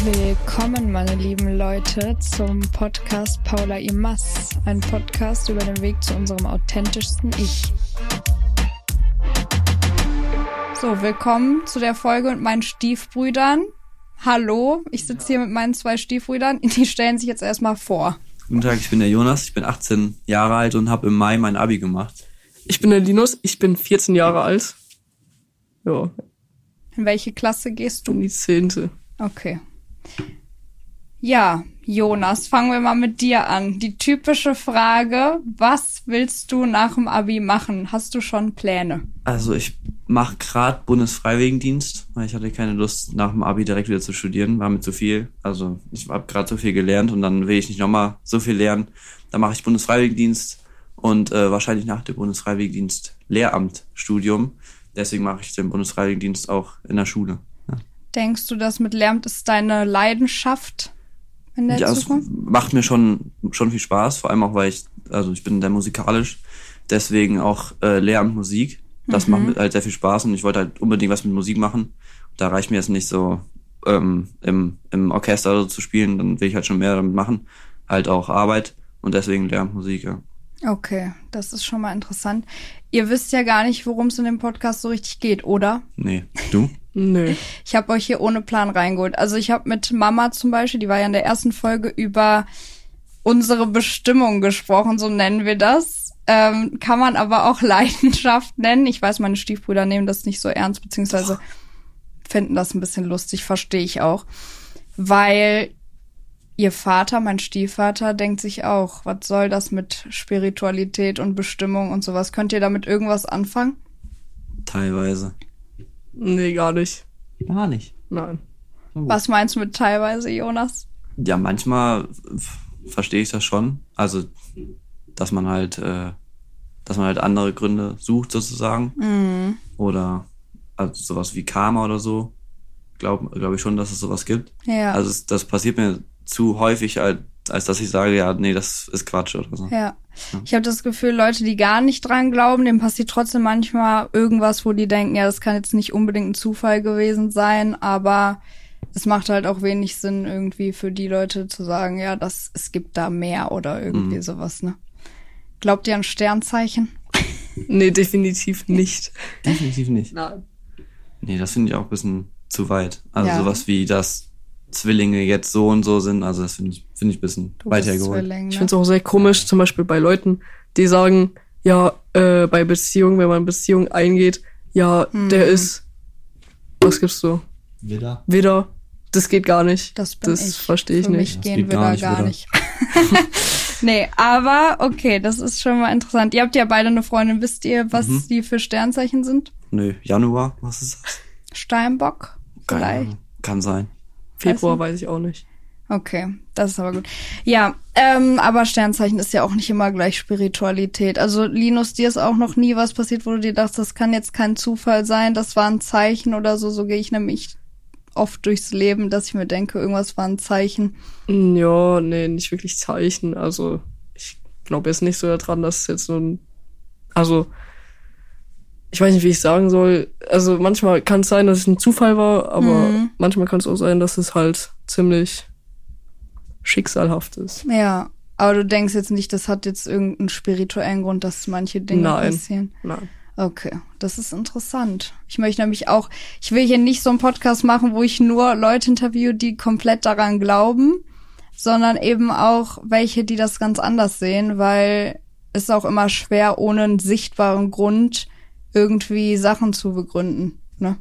Willkommen, meine lieben Leute, zum Podcast Paula Imas. Ein Podcast über den Weg zu unserem authentischsten Ich. So, willkommen zu der Folge mit meinen Stiefbrüdern. Hallo, ich sitze hier mit meinen zwei Stiefbrüdern. Die stellen sich jetzt erstmal vor. Guten Tag, ich bin der Jonas, ich bin 18 Jahre alt und habe im Mai mein Abi gemacht. Ich bin der Linus, ich bin 14 Jahre alt. Ja, In welche Klasse gehst in du? die zehnte. Okay. Ja, Jonas, fangen wir mal mit dir an. Die typische Frage, was willst du nach dem Abi machen? Hast du schon Pläne? Also ich mache gerade Bundesfreiwilligendienst, weil ich hatte keine Lust nach dem Abi direkt wieder zu studieren, war mir zu viel. Also ich habe gerade so viel gelernt und dann will ich nicht nochmal so viel lernen. Dann mache ich Bundesfreiwilligendienst und äh, wahrscheinlich nach dem Bundesfreiwilligendienst Lehramtstudium. Deswegen mache ich den Bundesfreiwilligendienst auch in der Schule. Denkst du, das mit Lärm ist deine Leidenschaft in der Ja, es Zukunft? macht mir schon, schon viel Spaß, vor allem auch, weil ich, also ich bin sehr musikalisch, deswegen auch äh, Lehramt Musik. Das macht mir halt sehr viel Spaß und ich wollte halt unbedingt was mit Musik machen. Da reicht mir jetzt nicht so ähm, im, im Orchester so zu spielen, dann will ich halt schon mehr damit machen. Halt auch Arbeit und deswegen Lehramt Musik, ja. Okay, das ist schon mal interessant. Ihr wisst ja gar nicht, worum es in dem Podcast so richtig geht, oder? Nee. Du? Nö. Ich habe euch hier ohne Plan reingeholt. Also ich habe mit Mama zum Beispiel, die war ja in der ersten Folge über unsere Bestimmung gesprochen, so nennen wir das. Ähm, kann man aber auch Leidenschaft nennen. Ich weiß, meine Stiefbrüder nehmen das nicht so ernst, beziehungsweise finden das ein bisschen lustig, verstehe ich auch. Weil ihr Vater, mein Stiefvater, denkt sich auch, was soll das mit Spiritualität und Bestimmung und sowas? Könnt ihr damit irgendwas anfangen? Teilweise. Nee, gar nicht. Gar nicht. Nein. Was meinst du mit teilweise, Jonas? Ja, manchmal verstehe ich das schon. Also, dass man halt, äh, dass man halt andere Gründe sucht sozusagen. Mhm. Oder also sowas wie Karma oder so. Glaube glaub ich schon, dass es sowas gibt. Ja. Also das passiert mir zu häufig, als, als dass ich sage, ja, nee, das ist Quatsch oder so. Ja. Ich habe das Gefühl, Leute, die gar nicht dran glauben, dem passiert trotzdem manchmal irgendwas, wo die denken, ja, das kann jetzt nicht unbedingt ein Zufall gewesen sein, aber es macht halt auch wenig Sinn, irgendwie für die Leute zu sagen, ja, das, es gibt da mehr oder irgendwie Mhm. sowas, ne? Glaubt ihr an Sternzeichen? Nee, definitiv nicht. Definitiv nicht. Nein. Nee, das finde ich auch ein bisschen zu weit. Also Ja. sowas wie, dass Zwillinge jetzt so und so sind, also das finde ich, finde ich ein bisschen Du weiter bist geholt. Zwilling, Ich ne? finde es auch sehr komisch, zum Beispiel bei Leuten, die sagen, ja, äh, bei Beziehungen, wenn man Beziehung eingeht, ja, der Hm. ist, was gibst du? Wieder? Wieder. Das geht gar nicht. Das bin das ich. verstehe ich Für nicht. mich Das gehen geht wir gar da nicht, gar Widder. nicht. nee, aber okay, das ist schon mal interessant. Ihr habt ja beide eine Freundin. Wisst ihr, was Mhm. die für Sternzeichen sind? Nö, Januar, was ist das? Steinbock? Keine Vielleicht? Ahnung. Kann sein. Februar weiß ich auch nicht. Okay, das ist aber gut. Ja, ähm, aber Sternzeichen ist ja auch nicht immer gleich Spiritualität. Also Linus, dir ist auch noch nie was passiert, wo du dir dachtest, das kann jetzt kein Zufall sein, das war ein Zeichen oder so. So gehe ich nämlich oft durchs Leben, dass ich mir denke, irgendwas war ein Zeichen. Mm, Ja, nee, nicht wirklich Zeichen. Also, ich glaube jetzt nicht so daran, dass es jetzt so ein. Also, ich weiß nicht, wie ich sagen soll. Also, manchmal kann es sein, dass es ein Zufall war, aber Mhm. manchmal kann es auch sein, dass es halt ziemlich schicksalhaft ist. Ja, aber du denkst jetzt nicht, das hat jetzt irgendeinen spirituellen Grund, dass manche Dinge Nein. passieren. Nein. Okay, das ist interessant. Ich möchte nämlich auch, ich will hier nicht so einen Podcast machen, wo ich nur Leute interviewe, die komplett daran glauben, sondern eben auch welche, die das ganz anders sehen, weil es ist auch immer schwer, ohne einen sichtbaren Grund irgendwie Sachen zu begründen. Ne?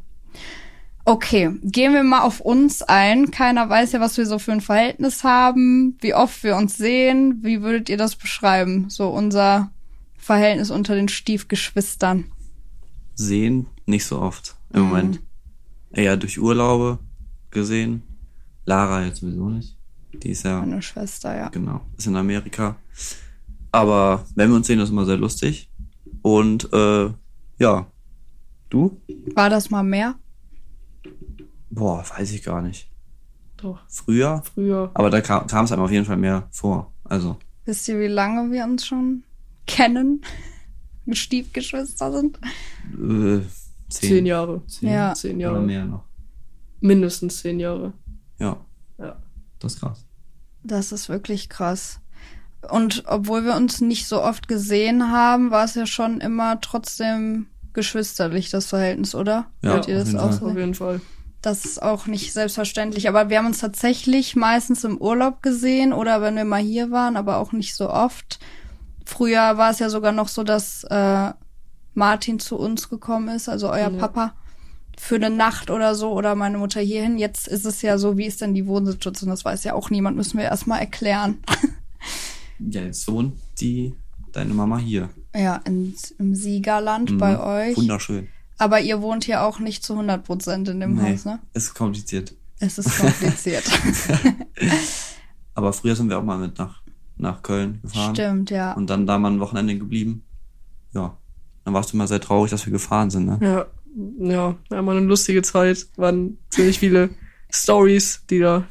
Okay, gehen wir mal auf uns ein. Keiner weiß ja, was wir so für ein Verhältnis haben, wie oft wir uns sehen. Wie würdet ihr das beschreiben? So unser Verhältnis unter den Stiefgeschwistern. Sehen nicht so oft im Mhm. Moment. Eher durch Urlaube gesehen. Lara jetzt sowieso nicht. Die ist ja, Meine Schwester, ja. genau, ist in Amerika. Aber wenn wir uns sehen, ist immer sehr lustig. Und äh, ja, du? War das mal mehr? Boah, weiß ich gar nicht. Doch. Früher, Früher. aber da kam es einem auf jeden Fall mehr vor. Also, Wisst ihr, wie lange wir uns schon kennen? Stiefgeschwister sind? äh, zehn, Zehn Jahre. Zehn, Ja. Zehn oder Jahre. mehr noch. Mindestens zehn Jahre. Ja. Ja. Das ist krass. Das ist wirklich krass. Und obwohl wir uns nicht so oft gesehen haben, war es ja schon immer trotzdem geschwisterlich, das Verhältnis, oder? Ja, Wollt ihr auf das jeden auch Fall. so? Auf jeden Fall. Das ist auch nicht selbstverständlich. Aber wir haben uns tatsächlich meistens im Urlaub gesehen oder wenn wir mal hier waren, aber auch nicht so oft. Früher war es ja sogar noch so, dass äh, Martin zu uns gekommen ist, also euer Ja. Papa, für eine Nacht oder so oder meine Mutter hierhin. Jetzt ist es ja so, wie ist denn die Wohnsituation? Das weiß ja auch niemand, müssen wir erstmal erklären. Ja, jetzt wohnt die, deine Mama hier. ja, in, im Siegerland Mhm. bei euch. Wunderschön. Aber ihr wohnt hier auch nicht zu 100 Prozent in dem Nee, Haus, ne? ist kompliziert. Es ist kompliziert. Aber früher sind wir auch mal mit nach, nach Köln gefahren. Stimmt, ja. Und dann da mal ein Wochenende geblieben. Ja. Dann warst du immer sehr traurig, dass wir gefahren sind, ne? Ja, ja, wir haben eine lustige Zeit. Waren ziemlich viele Stories, die da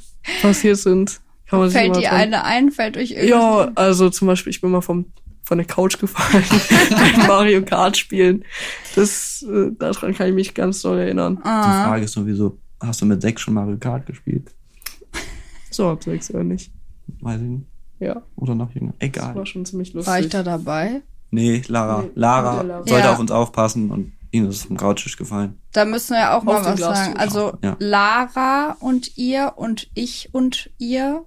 passiert sind. Kann man sich Fällt immer dir eine ein? Fällt euch Ja, irgendwas? also zum Beispiel, ich bin mal vom, von der Couch gefallen beim Mario Kart spielen. Das, äh, daran kann ich mich ganz doll erinnern. Die Ah, Frage ist nur, wieso hast du mit sechs schon Mario Kart gespielt? So ab sechs oder nicht. Weiß ich nicht. Ja, Oder noch jünger. das Egal. war schon ziemlich lustig. war ich da dabei? Nee, Lara. Nee, Lara Lara. sollte Ja. auf uns aufpassen und ihnen ist vom Couchtisch gefallen. Da müssen wir auch mal Auf den was sagen. Glastisch. Also Ja. Lara und ihr und ich und ihr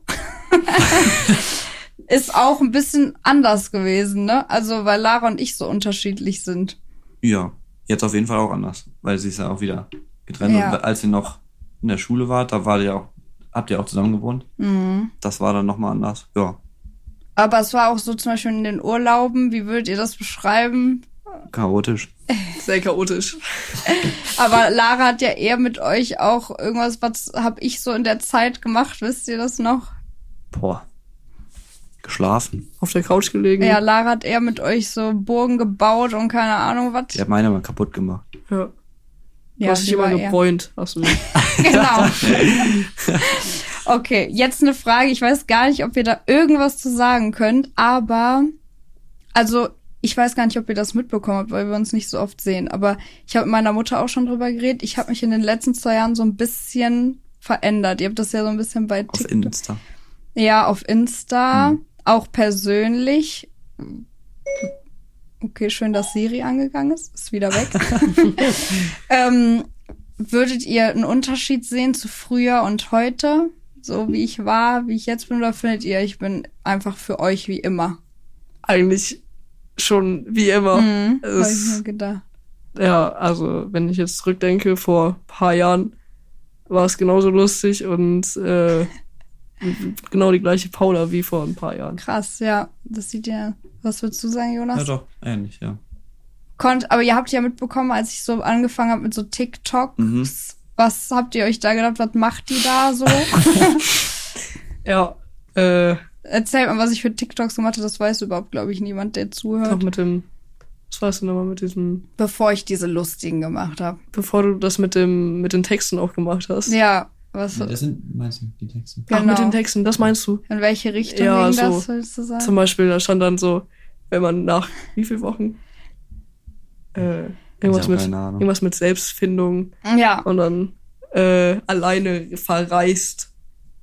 ist auch ein bisschen anders gewesen, ne? Also weil Lara und ich so unterschiedlich sind. Ja. Jetzt auf jeden Fall auch anders. Weil sie ist ja auch wieder getrennt. Ja. Und als ihr noch in der Schule wart, da war ihr auch, habt ihr auch zusammen gewohnt. Mhm. Das war dann nochmal anders. Ja. Aber es war auch so zum Beispiel in den Urlauben. Wie würdet ihr das beschreiben? Chaotisch. Sehr chaotisch. Aber Lara hat ja eher mit euch auch irgendwas, was hab ich so in der Zeit gemacht, wisst ihr das noch? Boah. Geschlafen. Auf der Couch gelegen. Ja, Lara hat eher mit euch so Burgen gebaut und keine Ahnung was. Die hat meine mal kaputt gemacht. ja. Du Ja, hast dich immer gebräunt. Hast du. Genau. okay, jetzt eine Frage. Ich weiß gar nicht, ob ihr da irgendwas zu sagen könnt, aber also ich weiß gar nicht, ob ihr das mitbekommen habt, weil wir uns nicht so oft sehen. Aber ich habe mit meiner Mutter auch schon drüber geredet. Ich habe mich in den letzten zwei Jahren so ein bisschen verändert. Ihr habt das ja so ein bisschen bei Auf TikTok. Insta. Ja, auf Insta, Hm. Auch persönlich. Okay, schön, dass Siri angegangen ist. Ist wieder weg. ähm, würdet ihr einen Unterschied sehen zu früher und heute? So wie ich war, wie ich jetzt bin, oder findet ihr, ich bin einfach für euch wie immer? Eigentlich schon wie immer. Mhm, hab ich Es- mir gedacht. Ja, also wenn ich jetzt zurückdenke, vor ein paar Jahren war es genauso lustig und äh, genau die gleiche Paula wie vor ein paar Jahren. Krass, ja. Das sieht ja. Was würdest du sagen, Jonas? Ja, doch. Ähnlich, ja. Konnt, aber ihr habt ja mitbekommen, als ich so angefangen habe mit so TikToks. Mhm. Was habt ihr euch da gedacht? Was macht die da so? Ja, äh, Erzählt mal, was ich für TikToks gemacht habe. Das weiß überhaupt, glaube ich, niemand, der noch zuhört. mit dem, was weißt du nochmal mit diesem, Bevor ich diese lustigen gemacht habe. bevor du das mit dem, mit den Texten auch gemacht hast. Ja, was? Das sind, meinst du, die Texte? Ach, genau. mit den Texten, das meinst du? In welche Richtung Ja, ging so. das, willst du sagen? Zum Beispiel, da stand dann so, wenn man nach wie viel Wochen äh, irgendwas mit irgendwas mit Selbstfindung ja, und dann äh, alleine verreist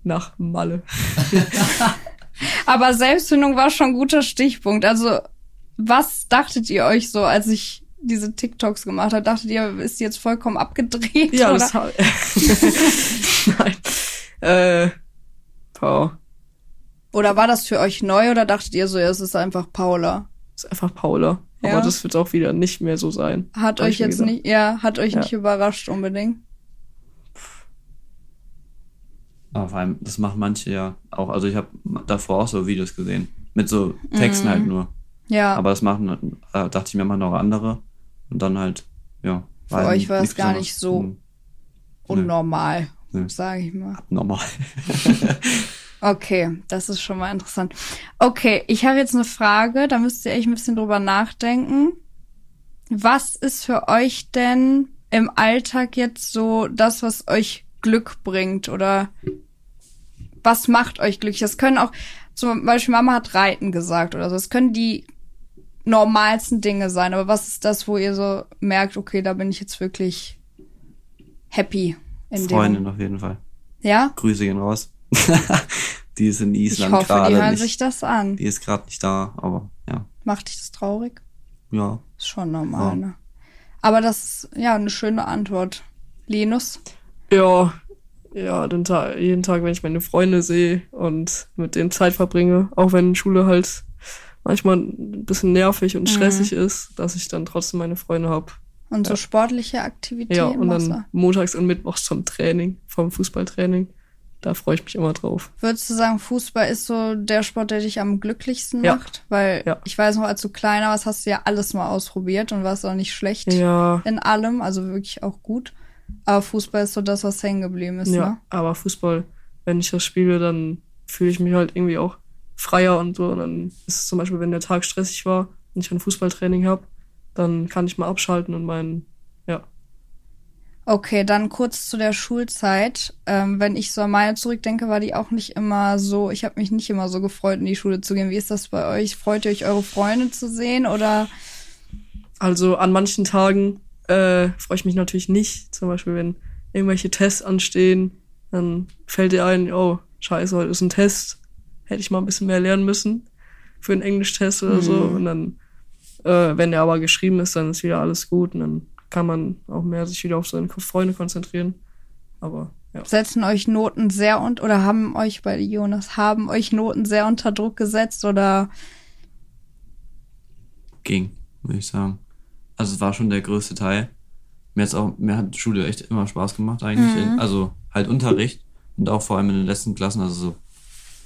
nach Malle. aber Selbstfindung war schon ein guter Stichpunkt. Also, was dachtet ihr euch so, als ich diese TikToks gemacht habe? Dachtet ihr, ist die jetzt vollkommen abgedreht? Ja, oder? das ha- Nein. Äh, boah, oder war das für euch neu oder dachtet ihr so, ja, es ist einfach Paula? ist einfach Paula. Ja. Aber das wird auch wieder nicht mehr so sein. Hat euch jetzt gedacht. nicht, ja, hat euch Ja. nicht überrascht unbedingt. Aber vor allem, das machen manche ja auch. Also ich habe davor auch so Videos gesehen. Mit so Texten Mhm. halt nur. Ja, Aber das machen, äh, dachte ich mir immer noch andere. Und dann halt, ja. Für euch war es gar nicht so unnormal, Nö. sage ich mal. Normal. Okay, das ist schon mal interessant. Okay, ich habe jetzt eine Frage, da müsst ihr echt ein bisschen drüber nachdenken. Was ist für euch denn im Alltag jetzt so das, was euch Glück bringt oder was macht euch glücklich? Das können auch, zum Beispiel Mama hat Reiten gesagt oder so. Das können die normalsten Dinge sein, aber was ist das, wo ihr so merkt, okay, da bin ich jetzt wirklich happy in Freundin dem. auf jeden Fall. Ja? Grüße gehen raus. die ist in Ich Island hoffe, die gerade hören nicht. sich das an. Die ist gerade nicht da, aber ja. Macht dich das traurig? Ja. Ist schon normal, Ja. ne? Aber das ist ja eine schöne Antwort. Linus? Ja, ja, den Tag, jeden Tag, wenn ich meine Freunde sehe und mit denen Zeit verbringe, auch wenn Schule halt manchmal ein bisschen nervig und stressig ist, dass ich dann trotzdem meine Freunde hab. Und so sportliche Aktivitäten? Ja, und dann montags und mittwochs zum Training, vom Fußballtraining. Da freue ich mich immer drauf. Würdest du sagen, Fußball ist so der Sport, der dich am glücklichsten Ja. macht? Weil Ja. ich weiß noch, als du kleiner warst, hast du ja alles mal ausprobiert und warst auch nicht schlecht Ja, in allem, also wirklich auch gut. Aber Fußball ist so das, was hängen geblieben ist, ja, ne? aber Fußball, wenn ich das spiele, dann fühle ich mich halt irgendwie auch freier und so. Und dann ist es zum Beispiel, wenn der Tag stressig war und ich ein Fußballtraining habe, dann kann ich mal abschalten und meinen, ja, Okay, dann kurz zu der Schulzeit. Ähm, wenn ich so an meine zurückdenke, war die auch nicht immer so, ich habe mich nicht immer so gefreut, in die Schule zu gehen. Wie ist das bei euch? Freut ihr euch, eure Freunde zu sehen oder? Also an manchen Tagen äh, freue ich mich natürlich nicht. Zum Beispiel, wenn irgendwelche Tests anstehen, dann fällt dir ein, oh, scheiße, heute ist ein Test. Hätte ich mal ein bisschen mehr lernen müssen für einen Englischtest oder so. Und dann, äh, wenn der aber geschrieben ist, dann ist wieder alles gut und dann kann man auch mehr sich wieder auf seine Freunde konzentrieren. Aber ja. Setzen euch Noten sehr und oder haben euch bei Jonas haben euch Noten sehr unter Druck gesetzt oder ging, würde ich sagen. Also es war schon der größte Teil. Mir hat's auch, mir hat Schule echt immer Spaß gemacht eigentlich. Also halt Unterricht und auch vor allem in den letzten Klassen, also so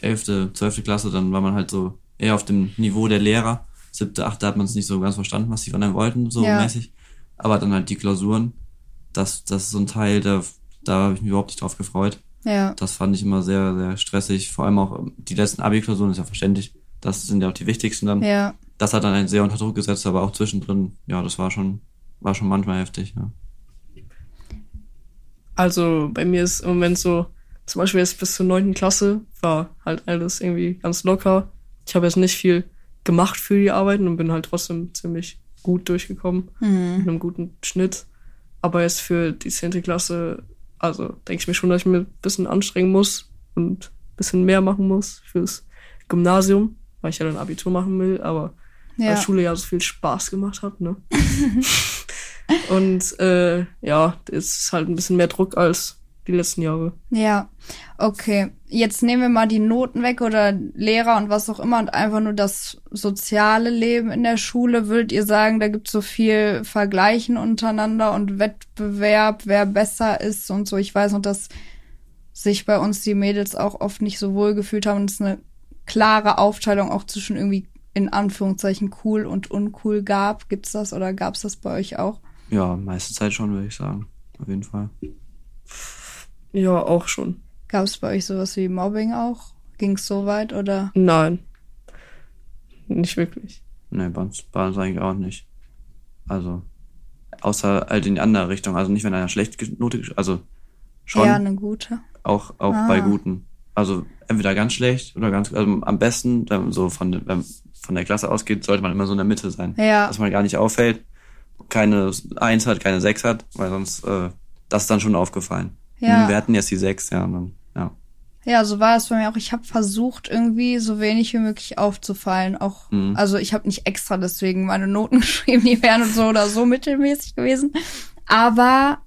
elfte, zwölfte Klasse, dann war man halt so eher auf dem Niveau der Lehrer. Siebte, achte hat man es nicht so ganz verstanden, was die von einem wollten, so Ja. mäßig. Aber dann halt die Klausuren, das, das ist so ein Teil, da, da habe ich mich überhaupt nicht drauf gefreut. ja. Das fand ich immer sehr, sehr stressig. Vor allem auch ähm, die letzten Abi-Klausuren ist ja verständlich. Das sind ja auch die wichtigsten dann Ja. das hat dann einen sehr unter Druck gesetzt, aber auch zwischendrin, ja, das war schon, war schon manchmal heftig, ja. Also bei mir ist im Moment so, zum Beispiel jetzt bis zur neunten Klasse war halt alles irgendwie ganz locker. Ich habe jetzt nicht viel gemacht für die Arbeiten und bin halt trotzdem ziemlich gut durchgekommen Mhm. mit einem guten Schnitt. Aber jetzt für die zehnte Klasse, also denke ich mir schon, dass ich mir ein bisschen anstrengen muss und ein bisschen mehr machen muss fürs Gymnasium, weil ich ja dann Abitur machen will, aber Ja. weil Schule ja so viel Spaß gemacht hat, ne? und äh, ja, es ist halt ein bisschen mehr Druck als die letzten Jahre. Ja, okay. Jetzt nehmen wir mal die Noten weg oder Lehrer und was auch immer und einfach nur das soziale Leben in der Schule. Würdet ihr sagen, da gibt es so viel Vergleichen untereinander und Wettbewerb, wer besser ist und so. Ich weiß noch, dass sich bei uns die Mädels auch oft nicht so wohl gefühlt haben und es eine klare Aufteilung auch zwischen irgendwie in Anführungszeichen cool und uncool gab. Gibt's das oder gab's das bei euch auch? Ja, meiste Zeit schon, würde ich sagen. Auf jeden Fall. Ja, auch schon. Gab es bei euch sowas wie Mobbing auch? Ging's so weit oder? Nein. Nicht wirklich. Nee, bei uns, bei uns eigentlich auch nicht. Also, außer halt in die andere Richtung. Also nicht, wenn einer schlecht Note, also schon, Eher eine gute. auch, auch Ah. bei Guten. Also entweder ganz schlecht oder ganz, also am besten, wenn man so von, der- wenn von der Klasse ausgeht, sollte man immer so in der Mitte sein. Ja. Dass man gar nicht auffällt, keine Eins hat, keine Sechs hat, weil sonst, äh, das ist dann schon aufgefallen. Ja. Wir hatten jetzt die Sechs, ja, und dann, ja. Ja, so war es bei mir auch. Ich habe versucht, irgendwie so wenig wie möglich aufzufallen. Auch, Mhm. also ich habe nicht extra deswegen meine Noten geschrieben, die wären so oder so mittelmäßig gewesen. Aber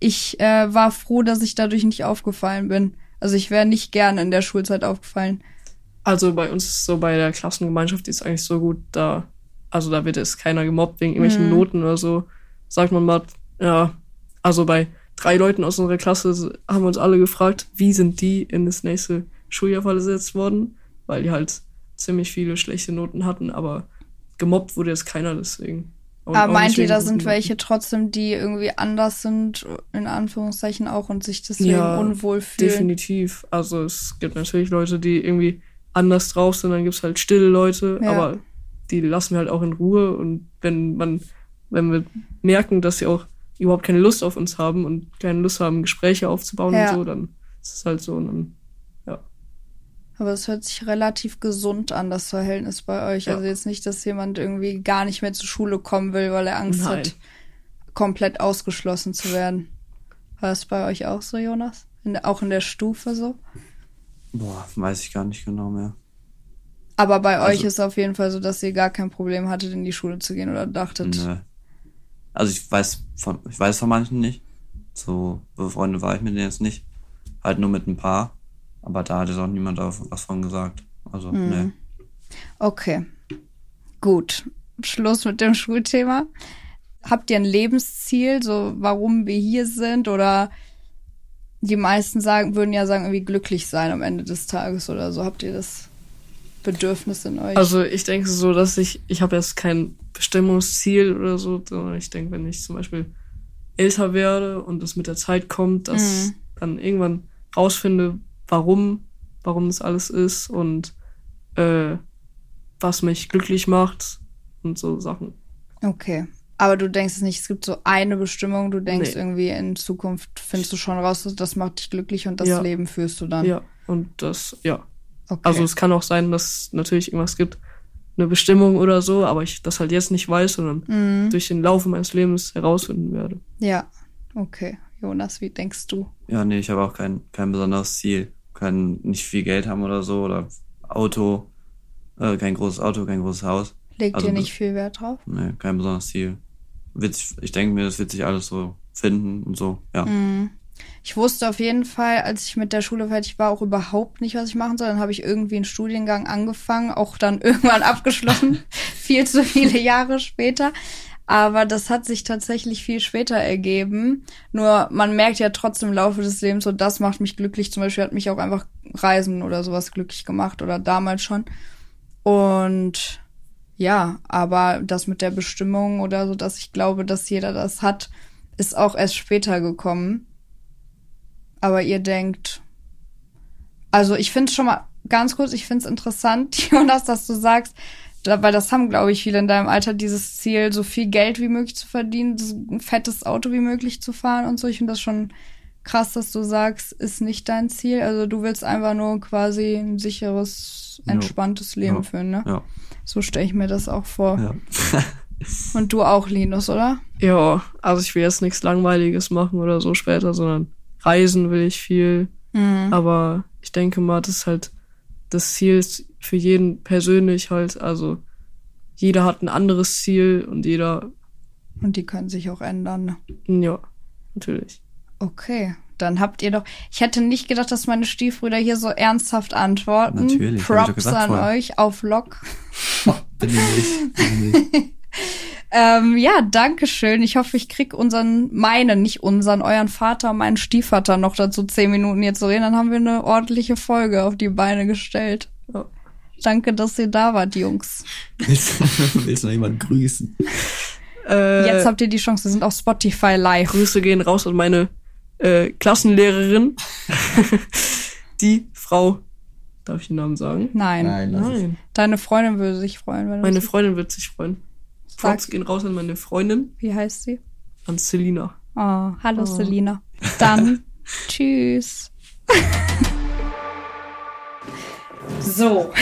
ich äh, war froh, dass ich dadurch nicht aufgefallen bin. Also ich wäre nicht gerne in der Schulzeit aufgefallen. Also bei uns ist so bei der Klassengemeinschaft die ist eigentlich so gut, da, also da wird jetzt keiner gemobbt wegen irgendwelchen Mhm. Noten oder so. Sagt man mal, ja, also bei drei Leuten aus unserer Klasse haben uns alle gefragt, wie sind die in das nächste Schuljahr versetzt worden, weil die halt ziemlich viele schlechte Noten hatten, aber gemobbt wurde jetzt keiner deswegen. Und Aber meint ihr, da sind welche trotzdem, die irgendwie anders sind, in Anführungszeichen auch, und sich deswegen Ja, unwohl fühlen? Definitiv. Also es gibt natürlich Leute, die irgendwie anders drauf sind, dann gibt's halt stille Leute, Ja. aber die lassen wir halt auch in Ruhe und wenn man, wenn wir merken, dass sie auch überhaupt keine Lust auf uns haben und keine Lust haben, Gespräche aufzubauen Ja. und so, dann ist es halt so und dann, ja. Aber es hört sich relativ gesund an, das Verhältnis bei euch. Ja. Also jetzt nicht, dass jemand irgendwie gar nicht mehr zur Schule kommen will, weil er Angst Nein. hat, komplett ausgeschlossen zu werden. War das bei euch auch so, Jonas? In auch in der Stufe so? Boah, weiß ich gar nicht genau mehr. Aber bei Also- euch ist es auf jeden Fall so, dass ihr gar kein Problem hattet, in die Schule zu gehen oder dachtet. Nö. Also ich weiß von, ich weiß von manchen nicht. So befreundet war ich mit denen jetzt nicht. Halt nur mit ein paar. Aber da hat jetzt auch niemand was von gesagt. Also, nee. Okay. Gut. Schluss mit dem Schulthema. Habt ihr ein Lebensziel, so warum wir hier sind? Oder die meisten sagen, würden ja sagen, irgendwie glücklich sein am Ende des Tages oder so. Habt ihr das Bedürfnis in euch? Also ich denke so, dass ich, ich habe jetzt kein Bestimmungsziel oder so, sondern ich denke, wenn ich zum Beispiel älter werde und es mit der Zeit kommt, dass Mhm. dann irgendwann rausfinde, warum, warum das alles ist und äh, was mich glücklich macht und so Sachen. okay. Aber du denkst es nicht, es gibt so eine Bestimmung, du denkst Nee. irgendwie in Zukunft findest du schon raus, das macht dich glücklich und das Ja. Leben führst du dann. Ja, und das, ja. Okay. Also es kann auch sein, dass natürlich irgendwas gibt, eine Bestimmung oder so, aber ich das halt jetzt nicht weiß, sondern Mhm. durch den Laufe meines Lebens herausfinden werde. Ja. Okay. Jonas, wie denkst du? Ja, nee, ich habe auch kein, kein besonderes Ziel. Kein, nicht viel Geld haben oder so. Oder Auto. Äh, kein großes Auto, kein großes Haus. Legt Also ihr nicht viel Wert drauf? Nee, kein besonderes Ziel. Wird, sich- ich denke mir, das wird sich alles so finden und so. Ja. Mhm. Ich wusste auf jeden Fall, als ich mit der Schule fertig war, auch überhaupt nicht, was ich machen soll. Dann habe ich irgendwie einen Studiengang angefangen, auch dann irgendwann abgeschlossen, viel zu viele Jahre später. Aber das hat sich tatsächlich viel später ergeben. Nur man merkt ja trotzdem im Laufe des Lebens, so das macht mich glücklich. Zum Beispiel hat mich auch einfach Reisen oder sowas glücklich gemacht oder damals schon. Und ja, aber das mit der Bestimmung oder so, dass ich glaube, dass jeder das hat, ist auch erst später gekommen. Aber ihr denkt, also ich finde es schon mal ganz kurz, ich finde es interessant, Jonas, dass du sagst, da, weil das haben, glaube ich, viele in deinem Alter, dieses Ziel, so viel Geld wie möglich zu verdienen, so ein fettes Auto wie möglich zu fahren und so. Ich finde das schon krass, dass du sagst, ist nicht dein Ziel. Also du willst einfach nur quasi ein sicheres, Ja. entspanntes Leben Ja. führen, ne? Ja. So stelle ich mir das auch vor. ja. Und du auch, Linus, oder? Ja, also ich will jetzt nichts Langweiliges machen oder so später, sondern reisen will ich viel. Mhm. Aber ich denke mal, das ist halt das Ziel ist für jeden persönlich halt. Also jeder hat ein anderes Ziel und jeder, Und die können sich auch ändern. ne? ja, natürlich. Okay, dann habt ihr doch. Ich hätte nicht gedacht, dass meine Stiefbrüder hier so ernsthaft antworten. Natürlich, hab ich doch Props gesagt an vorher. euch auf Lock. Bin ich nicht. Bin ich nicht. Ähm, ja, danke schön. Ich hoffe, ich krieg unseren, meinen, nicht unseren, euren Vater meinen Stiefvater noch dazu zehn Minuten hier zu reden. Dann haben wir eine ordentliche Folge auf die Beine gestellt. Ja. Danke, dass ihr da wart, Jungs. Willst, willst du noch jemanden grüßen? Äh, Jetzt habt ihr die Chance. Wir sind auf Spotify live. Grüße gehen raus an meine äh, Klassenlehrerin. Die Frau, darf ich den Namen sagen? Nein. es. Nein. Deine Freundin würde sich freuen, wenn du Meine Freundin wird sich freuen. Sag- Props gehen raus an meine Freundin, Wie heißt sie? an Selina. Oh, hallo Oh. Selina. Dann tschüss. So,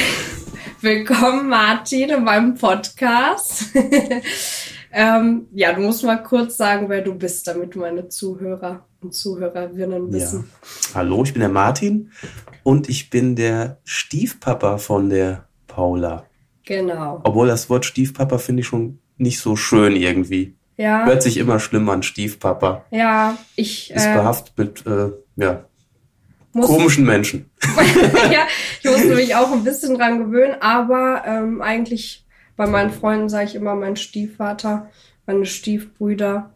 willkommen Martin in meinem Podcast. ähm, ja, du musst mal kurz sagen, wer du bist, damit meine Zuhörer und Zuhörerinnen Ja. wissen. Hallo, ich bin der Martin und ich bin der Stiefpapa von der Paula. Genau. Obwohl das Wort Stiefpapa finde ich schon nicht so schön irgendwie. Ja, Hört sich immer schlimm an, Stiefpapa. ja, ich Ist äh, behaftet mit äh, ja, muss komischen Menschen. ja, ich musste mich auch ein bisschen dran gewöhnen, aber ähm, eigentlich bei meinen Freunden sage ich immer mein Stiefvater, meine Stiefbrüder.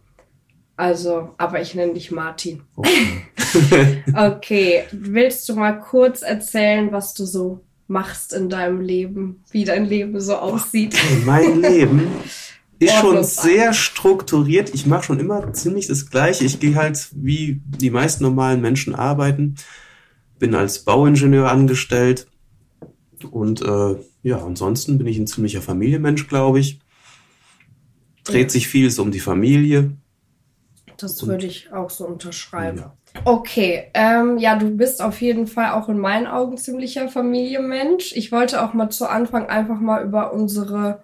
Also, aber ich nenne dich Martin. Okay. Okay, willst du mal kurz erzählen, was du so machst in deinem Leben, wie dein Leben so aussieht? mein Leben ist schon sehr strukturiert. Ich mache schon immer ziemlich das Gleiche. Ich gehe halt wie die meisten normalen Menschen arbeiten. Bin als Bauingenieur angestellt. Und äh, ja, ansonsten bin ich ein ziemlicher Familienmensch, glaube ich. Dreht Ja. sich vieles um die Familie. Das würde ich auch so unterschreiben. Ja. Okay, ähm, ja, du bist auf jeden Fall auch in meinen Augen ziemlicher Familienmensch. Ich wollte auch mal zu Anfang einfach mal über unsere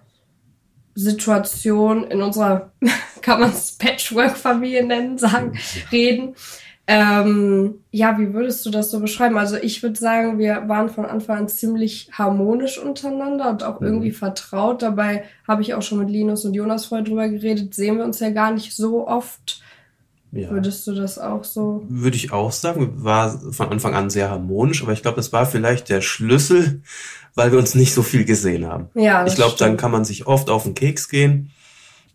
Situation in unserer, kann man es Patchwork-Familie nennen, sagen, reden. Ähm, ja, wie würdest du das so beschreiben? Also ich würde sagen, wir waren von Anfang an ziemlich harmonisch untereinander und auch Mhm. irgendwie vertraut. Dabei habe ich auch schon mit Linus und Jonas vorher drüber geredet. Sehen wir uns ja gar nicht so oft. Ja. Würdest du das auch so? Würde ich auch sagen, war von Anfang an sehr harmonisch, aber ich glaube, das war vielleicht der Schlüssel, weil wir uns nicht so viel gesehen haben. Ja, Ich glaube, dann kann man sich oft auf den Keks gehen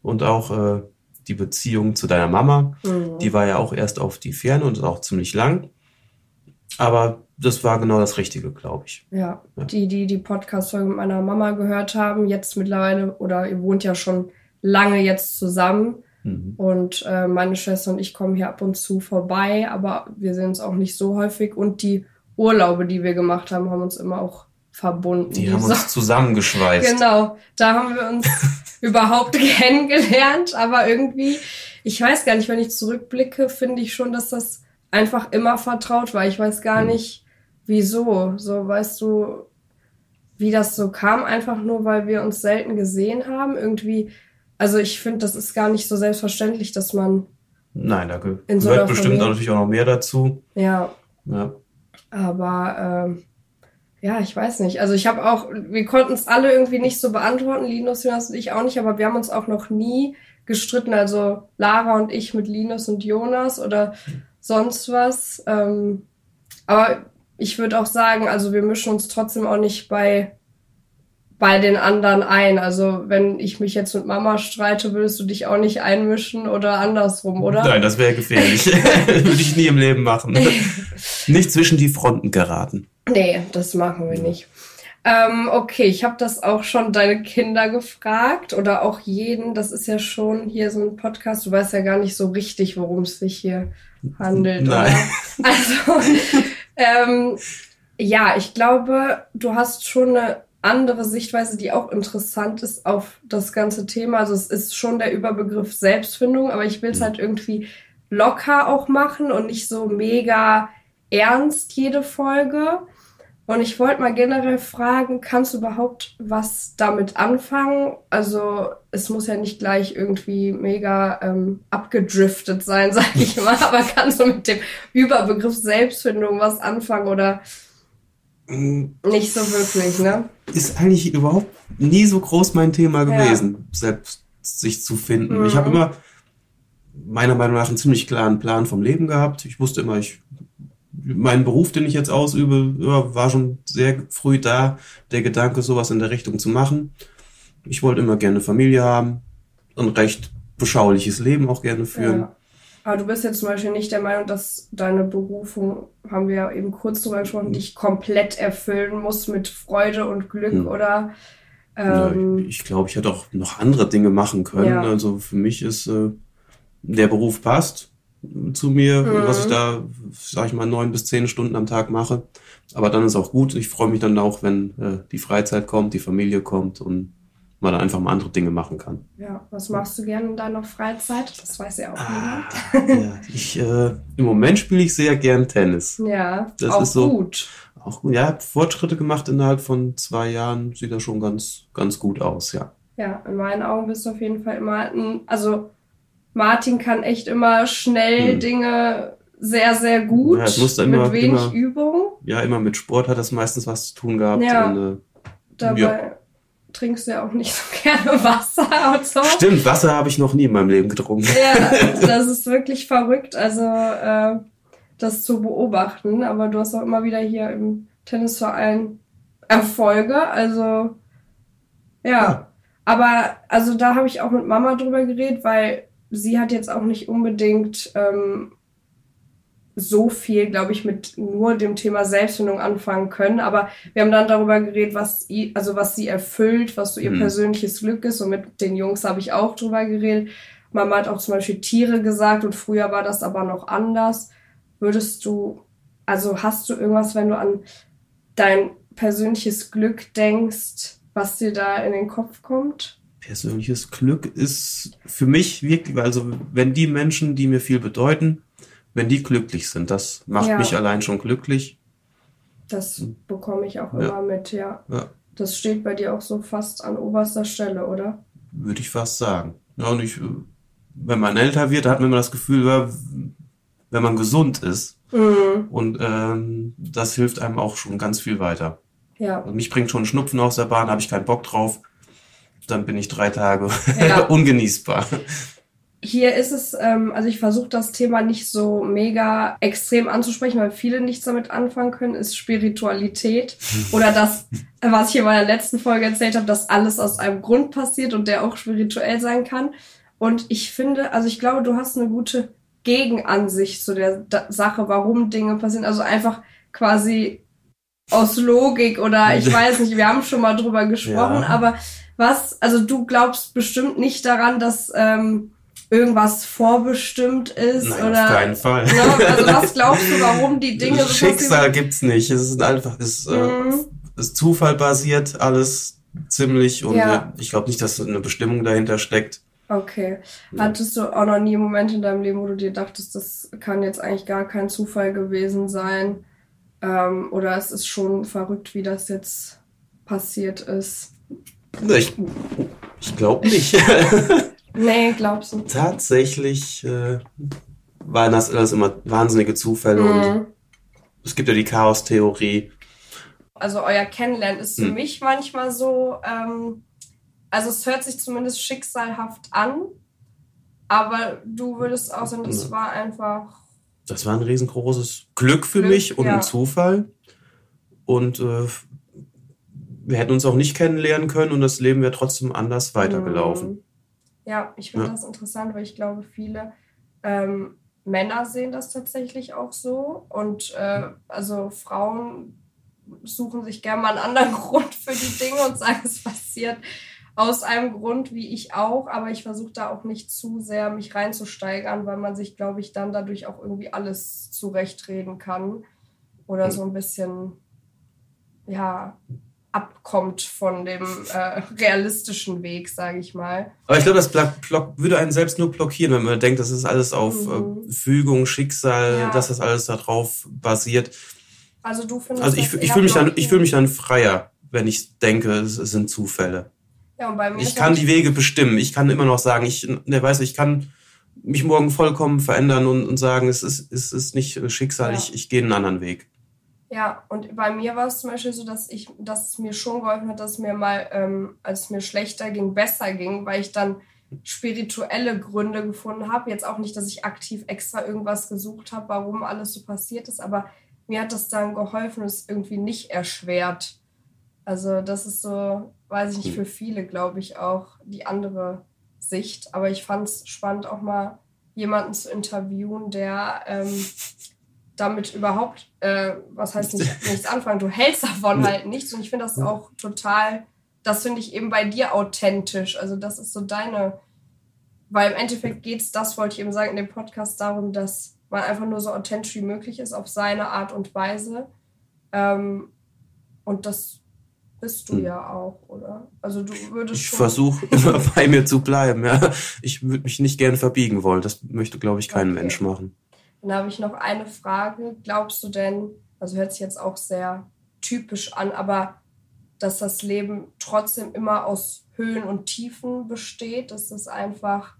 und auch äh, die Beziehung zu deiner Mama, Mhm. die war ja auch erst auf die Ferne und auch ziemlich lang. Aber das war genau das Richtige, glaube ich. Ja, Ja. die, die die Podcast-Folge mit meiner Mama gehört haben, jetzt mittlerweile, oder ihr wohnt ja schon lange jetzt zusammen. Mhm. Und äh, meine Schwester und ich kommen hier ab und zu vorbei, aber wir sehen uns auch nicht so häufig. Und die Urlaube, die wir gemacht haben, haben uns immer auch verbunden. Die haben so- uns zusammengeschweißt. Genau, da haben wir uns überhaupt kennengelernt, aber irgendwie, ich weiß gar nicht, wenn ich zurückblicke, finde ich schon, dass das einfach immer vertraut war. Ich weiß gar Mhm. nicht, wieso. So, weißt du, wie das so kam, einfach nur, weil wir uns selten gesehen haben. Irgendwie, also ich finde, das ist gar nicht so selbstverständlich, dass man, Nein, da so gehört einer bestimmt auch natürlich auch noch mehr dazu. ja, Ja. Aber ähm, ja, ich weiß nicht. Also ich habe auch, wir konnten es alle irgendwie nicht so beantworten, Linus, Jonas und ich auch nicht, aber wir haben uns auch noch nie gestritten. Also Lara und ich mit Linus und Jonas oder sonst was. Ähm, aber ich würde auch sagen, also wir mischen uns trotzdem auch nicht bei bei den anderen ein. Also wenn ich mich jetzt mit Mama streite, würdest du dich auch nicht einmischen oder andersrum, oder? Nein, das wäre gefährlich. Würde ich nie im Leben machen. Nicht zwischen die Fronten geraten. Nee, das machen wir nicht. Ähm, okay, ich habe das auch schon deine Kinder gefragt oder auch jeden. Das ist ja schon hier so ein Podcast. Du weißt ja gar nicht so richtig, worum es sich hier handelt. Nein. Oder? Also, ähm, ja, ich glaube, du hast schon eine andere Sichtweise, die auch interessant ist auf das ganze Thema. Also es ist schon der Überbegriff Selbstfindung, aber ich will es halt irgendwie locker auch machen und nicht so mega ernst jede Folge. Und ich wollte mal generell fragen, kannst du überhaupt was damit anfangen? Also es muss ja nicht gleich irgendwie mega ähm, abgedriftet sein, sag ich mal, aber kannst du mit dem Überbegriff Selbstfindung was anfangen oder nicht so wirklich, ne? Ist eigentlich überhaupt nie so groß mein Thema Ja. gewesen, selbst sich zu finden. Mhm. Ich habe immer meiner Meinung nach einen ziemlich klaren Plan vom Leben gehabt. Ich wusste immer, ich mein Beruf, den ich jetzt ausübe, ja, war schon sehr früh da, der Gedanke, sowas in der Richtung zu machen. Ich wollte immer gerne Familie haben, ein recht beschauliches Leben auch gerne führen. Ja. Aber du bist jetzt zum Beispiel nicht der Meinung, dass deine Berufung, haben wir ja eben kurz drüber gesprochen, dich komplett erfüllen muss mit Freude und Glück Hm. oder Ja, ähm, ich ich glaube, ich hätte auch noch andere Dinge machen können. Ja. Also für mich ist äh, der Beruf passt zu mir, Mhm. was ich da, sag ich mal, neun bis zehn Stunden am Tag mache. Aber dann ist auch gut. Ich freue mich dann auch, wenn äh, die Freizeit kommt, die Familie kommt und man dann einfach mal andere Dinge machen kann. ja, was machst du gerne in deiner Freizeit? Das weiß ja auch Ah, ja, ich, äh, Im Moment spiele ich sehr gern Tennis. niemand. Ja, das auch ist so- gut. Auch gut. Ja, Fortschritte gemacht innerhalb von zwei Jahren. Sieht das schon ganz, ganz gut aus, ja. Ja, in meinen Augen bist du auf jeden Fall immer ein, also Martin kann echt immer schnell Hm. Dinge sehr, sehr gut, Ja, es musste immer- mit wenig immer- Übung. Ja, immer mit Sport hat das meistens was zu tun gehabt. Ja. Und, äh, Dabei Ja. trinkst du ja auch nicht so gerne Wasser und so. Stimmt, Wasser habe ich noch nie in meinem Leben getrunken. Ja, das ist wirklich verrückt, also äh, das zu beobachten. Aber du hast auch immer wieder hier im Tennisverein Erfolge, also ja. Ja. Aber also da habe ich auch mit Mama drüber geredet, weil sie hat jetzt auch nicht unbedingt ähm, so viel, glaube ich, mit nur dem Thema Selbstfindung anfangen können. Aber wir haben dann darüber geredet, was, i- also was sie erfüllt, was so ihr Hm. persönliches Glück ist. Und mit den Jungs habe ich auch drüber geredet. Mama hat auch zum Beispiel Tiere gesagt und früher war das aber noch anders. Würdest du, also hast du irgendwas, wenn du an dein persönliches Glück denkst, was dir da in den Kopf kommt? Persönliches Glück ist für mich wirklich, also wenn die Menschen, die mir viel bedeuten, wenn die glücklich sind, das macht Ja. mich allein schon glücklich. Das bekomme ich auch Ja. immer mit, ja. Ja, Das steht bei dir auch so fast an oberster Stelle, oder? würde ich fast sagen. Ja, und ich, äh, wenn man älter wird, hat man immer das Gefühl, wenn man gesund ist. Mhm. Und ähm, das hilft einem auch schon ganz viel weiter. Ja. Also mich bringt schon Schnupfen aus der Bahn, habe ich keinen Bock drauf. Dann bin ich drei Tage Ja. ungenießbar. Hier ist es, ähm, also ich versuche das Thema nicht so mega extrem anzusprechen, weil viele nichts damit anfangen können, ist Spiritualität. Oder das, was ich in meiner letzten Folge erzählt habe, dass alles aus einem Grund passiert und der auch spirituell sein kann. Und ich finde, also ich glaube, du hast eine gute Gegenansicht zu der Sache, warum Dinge passieren. Also einfach quasi aus Logik oder ich weiß nicht, wir haben schon mal drüber gesprochen, Ja. aber was, also du glaubst bestimmt nicht daran, dass ähm, irgendwas vorbestimmt ist Nein, oder auf keinen Fall. Ne? Also was glaubst du, warum die Dinge so Schicksal gibt's nicht. Es ist einfach, es ist, äh, Mhm. ist Zufall basiert, alles ziemlich. Und Ja. äh, ich glaube nicht, dass eine Bestimmung dahinter steckt. Okay. Hattest du auch noch nie einen Moment in deinem Leben, wo du dir dachtest, das kann jetzt eigentlich gar kein Zufall gewesen sein? Ähm, oder es ist schon verrückt, wie das jetzt passiert ist? Ich, ich glaube nicht. Nee, glaubst du? Tatsächlich äh, waren das alles immer wahnsinnige Zufälle. Und Mhm. es gibt ja die Chaos-Theorie. Also euer Kennenlernen ist für Hm. mich manchmal so, ähm, also es hört sich zumindest schicksalhaft an, aber du würdest auch sagen, es Ja. war einfach Das war ein riesengroßes Glück für Glück, mich und ja. ein Zufall. Und äh, wir hätten uns auch nicht kennenlernen können und das Leben wäre trotzdem anders weitergelaufen. Mhm. Ja, ich finde Ja. das interessant, weil ich glaube, viele ähm, Männer sehen das tatsächlich auch so. Und äh, also Frauen suchen sich gerne mal einen anderen Grund für die Dinge und sagen, es passiert aus einem Grund, wie ich auch. Aber ich versuche da auch nicht zu sehr mich reinzusteigern, weil man sich, glaube ich, dann dadurch auch irgendwie alles zurechtreden kann. Oder so ein bisschen, ja, abkommt von dem äh, realistischen Weg, sage ich mal. Aber ich glaube, das block, block, würde einen selbst nur blockieren, wenn man denkt, das ist alles auf Mhm. äh, Fügung, Schicksal, Ja. dass das alles darauf basiert. Also du findest Also ich, ich fühle mich, dann- ich fühl mich dann freier, wenn ich denke, es, es sind Zufälle. Ja, und bei mir Ich kann das- die Wege bestimmen. Ich kann immer noch sagen, ich, ne, weiß, ich kann mich morgen vollkommen verändern und, und sagen, es ist, es ist nicht äh, Schicksal, Ja. ich, ich gehe einen anderen Weg. Ja, und bei mir war es zum Beispiel so, dass ich, dass es mir schon geholfen hat, dass es mir mal, ähm, als es mir schlechter ging, besser ging, weil ich dann spirituelle Gründe gefunden habe. Jetzt auch nicht, dass ich aktiv extra irgendwas gesucht habe, warum alles so passiert ist, aber mir hat das dann geholfen und es irgendwie nicht erschwert. Also das ist so, weiß ich nicht, für viele, glaube ich, auch die andere Sicht. Aber ich fand es spannend, auch mal jemanden zu interviewen, der ähm, damit überhaupt, äh, was heißt nicht, nichts anfangen, du hältst davon Nee. halt nichts. Und ich finde das auch total, das finde ich eben bei dir authentisch. Also das ist so deine, weil im Endeffekt geht es, das wollte ich eben sagen, in dem Podcast darum, dass man einfach nur so authentisch wie möglich ist auf seine Art und Weise. Ähm, und das bist du Hm. ja auch, oder? Also du würdest Ich versuche immer bei mir zu bleiben. Ja. Ich würde mich nicht gerne verbiegen wollen. Das möchte, glaube ich, kein Okay. Mensch machen. Dann habe ich noch eine Frage. Glaubst du denn, also hört sich jetzt auch sehr typisch an, aber dass das Leben trotzdem immer aus Höhen und Tiefen besteht, dass das einfach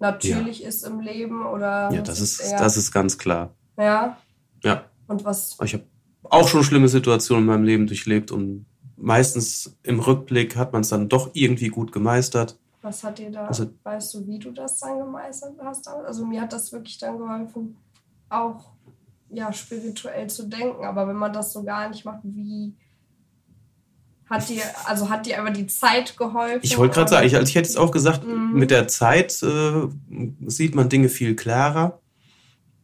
natürlich ist im Leben oder Ja, das ist, eher, das ist ganz klar. ja Ja. und was Ich habe auch schon schlimme Situationen in meinem Leben durchlebt und meistens im Rückblick hat man es dann doch irgendwie gut gemeistert. was hat dir da Also- weißt du wie du das dann gemeistert hast also mir hat das wirklich dann geholfen auch ja spirituell zu denken aber wenn man das so gar nicht macht wie hat dir also hat dir aber die Zeit geholfen Ich wollte gerade sagen, ich, also ich hätte es auch gesagt, Mhm. mit der Zeit äh, sieht man Dinge viel klarer.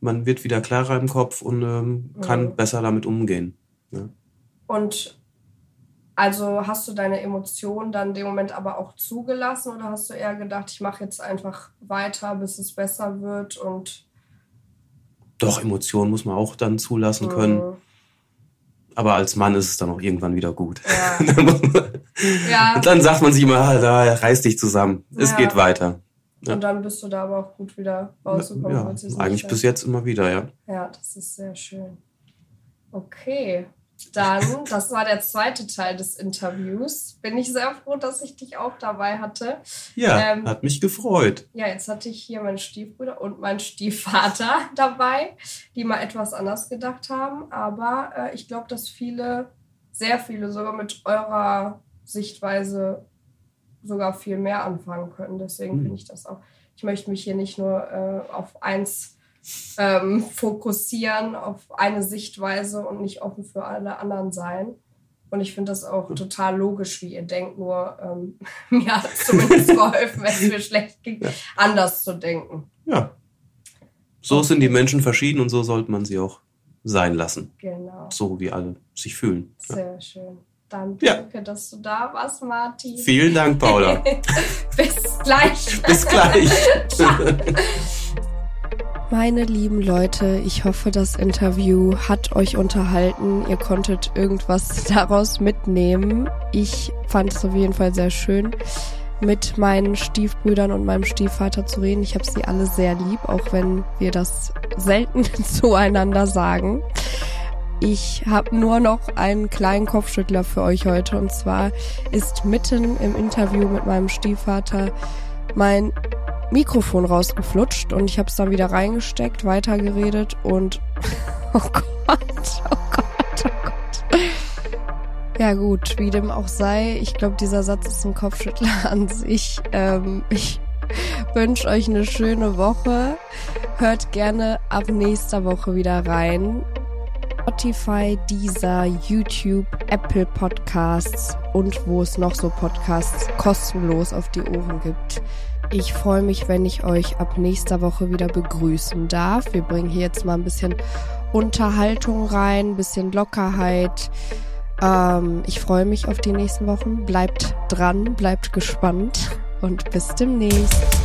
Man wird wieder klarer im Kopf und ähm, kann Mhm. besser damit umgehen. Und also hast du deine Emotionen dann in dem Moment aber auch zugelassen oder hast du eher gedacht, ich mache jetzt einfach weiter, bis es besser wird und Doch, Emotionen muss man auch dann zulassen können. äh, Aber als Mann ist es dann auch irgendwann wieder gut. ja, ja. dann sagt man sich immer, ah, da reiß dich zusammen. Es Ja. geht weiter. Und dann bist du da aber auch gut wieder rausgekommen. Ja, eigentlich bis jetzt immer wieder, ja. Ja, das ist sehr schön. Okay. Dann, das war der zweite Teil des Interviews. Bin ich sehr froh, dass ich dich auch dabei hatte. Ja, Ähm, hat mich gefreut. Ja, jetzt hatte ich hier meinen Stiefbruder und meinen Stiefvater dabei, die mal etwas anders gedacht haben. Aber äh, ich glaube, dass viele, sehr viele sogar mit eurer Sichtweise sogar viel mehr anfangen können. Deswegen Mhm. finde ich das auch. Ich möchte mich hier nicht nur äh, auf eins ähm, fokussieren, auf eine Sichtweise und nicht offen für alle anderen sein. Und ich finde das auch total logisch, wie ihr denkt, nur ähm, mir hat es zumindest geholfen, wenn es mir schlecht ging, anders zu denken. Ja. So sind die Menschen verschieden und so sollte man sie auch sein lassen. Genau. So wie alle sich fühlen. Ja. Sehr schön. Dann Ja. danke, dass du da warst, Martin. Vielen Dank, Paula. Bis gleich. Bis gleich. Meine lieben Leute, ich hoffe, das Interview hat euch unterhalten. Ihr konntet irgendwas daraus mitnehmen. Ich fand es auf jeden Fall sehr schön, mit meinen Stiefbrüdern und meinem Stiefvater zu reden. Ich habe sie alle sehr lieb, auch wenn wir das selten zueinander sagen. Ich habe nur noch einen kleinen Kopfschüttler für euch heute. Und zwar ist mitten im Interview mit meinem Stiefvater mein Mikrofon rausgeflutscht und ich habe es dann wieder reingesteckt, weitergeredet und oh Gott, oh Gott, oh Gott. Ja gut, wie dem auch sei, ich glaube, dieser Satz ist ein Kopfschüttler an sich. Ähm, ich wünsche euch eine schöne Woche. Hört gerne ab nächster Woche wieder rein. Spotify, Deezer, YouTube, Apple Podcasts und wo es noch so Podcasts kostenlos auf die Ohren gibt. Ich freue mich, wenn ich euch ab nächster Woche wieder begrüßen darf. Wir bringen hier jetzt mal ein bisschen Unterhaltung rein, ein bisschen Lockerheit. Ähm, ich freue mich auf die nächsten Wochen. Bleibt dran, bleibt gespannt und bis demnächst.